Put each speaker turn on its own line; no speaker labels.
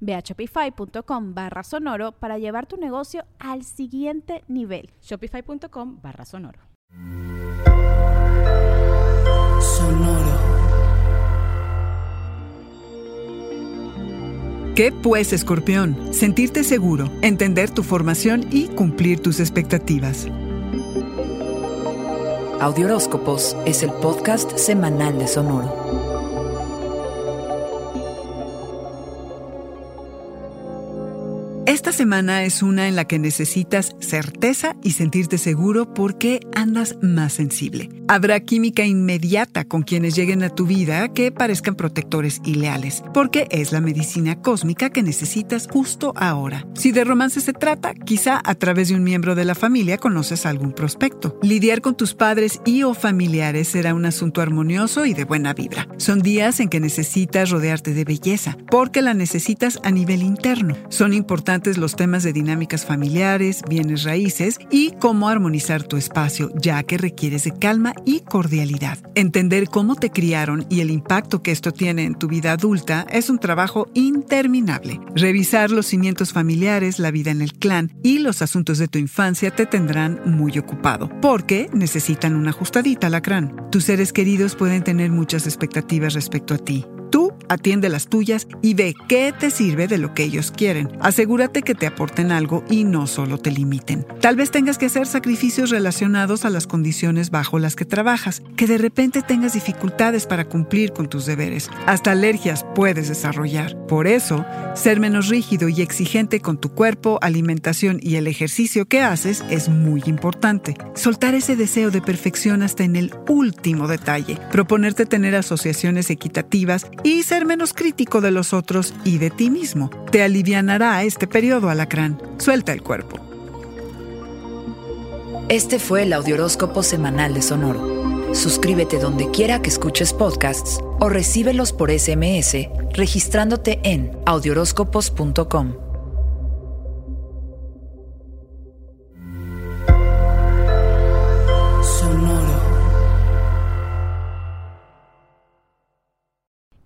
Ve a shopify.com barra sonoro para llevar tu negocio al siguiente nivel.
Shopify.com barra sonoro.
Sonoro. ¿Qué pues, escorpión? Sentirte seguro, entender tu formación y cumplir tus expectativas.
Audioróscopos es el podcast semanal de Sonoro.
Esta semana es una en la que necesitas certeza y sentirte seguro porque andas más sensible. Habrá química inmediata con quienes lleguen a tu vida que parezcan protectores y leales, porque es la medicina cósmica que necesitas justo ahora. Si de romance se trata, quizá a través de un miembro de la familia conoces algún prospecto. Lidiar con tus padres y o familiares será un asunto armonioso y de buena vibra. Son días en que necesitas rodearte de belleza, porque la necesitas a nivel interno. Son importantes los temas de dinámicas familiares, bienes raíces y cómo armonizar tu espacio, ya que requieres de calma y cordialidad. Entender cómo te criaron y el impacto que esto tiene en tu vida adulta es un trabajo interminable. Revisar los cimientos familiares, la vida en el clan y los asuntos de tu infancia te tendrán muy ocupado, porque necesitan una ajustadita lacrán. Tus seres queridos pueden tener muchas expectativas respecto a ti atiende las tuyas y ve qué te sirve de lo que ellos quieren. Asegúrate que te aporten algo y no solo te limiten. Tal vez tengas que hacer sacrificios relacionados a las condiciones bajo las que trabajas, que de repente tengas dificultades para cumplir con tus deberes. Hasta alergias puedes desarrollar. Por eso, ser menos rígido y exigente con tu cuerpo, alimentación y el ejercicio que haces es muy importante. Soltar ese deseo de perfección hasta en el último detalle. Proponerte tener asociaciones equitativas y ser menos crítico de los otros y de ti mismo. Te alivianará este periodo, alacrán. Suelta el cuerpo.
Este fue el Audioróscopo Semanal de Sonoro. Suscríbete donde quiera que escuches podcasts o recíbelos por SMS registrándote en audioróscopos.com.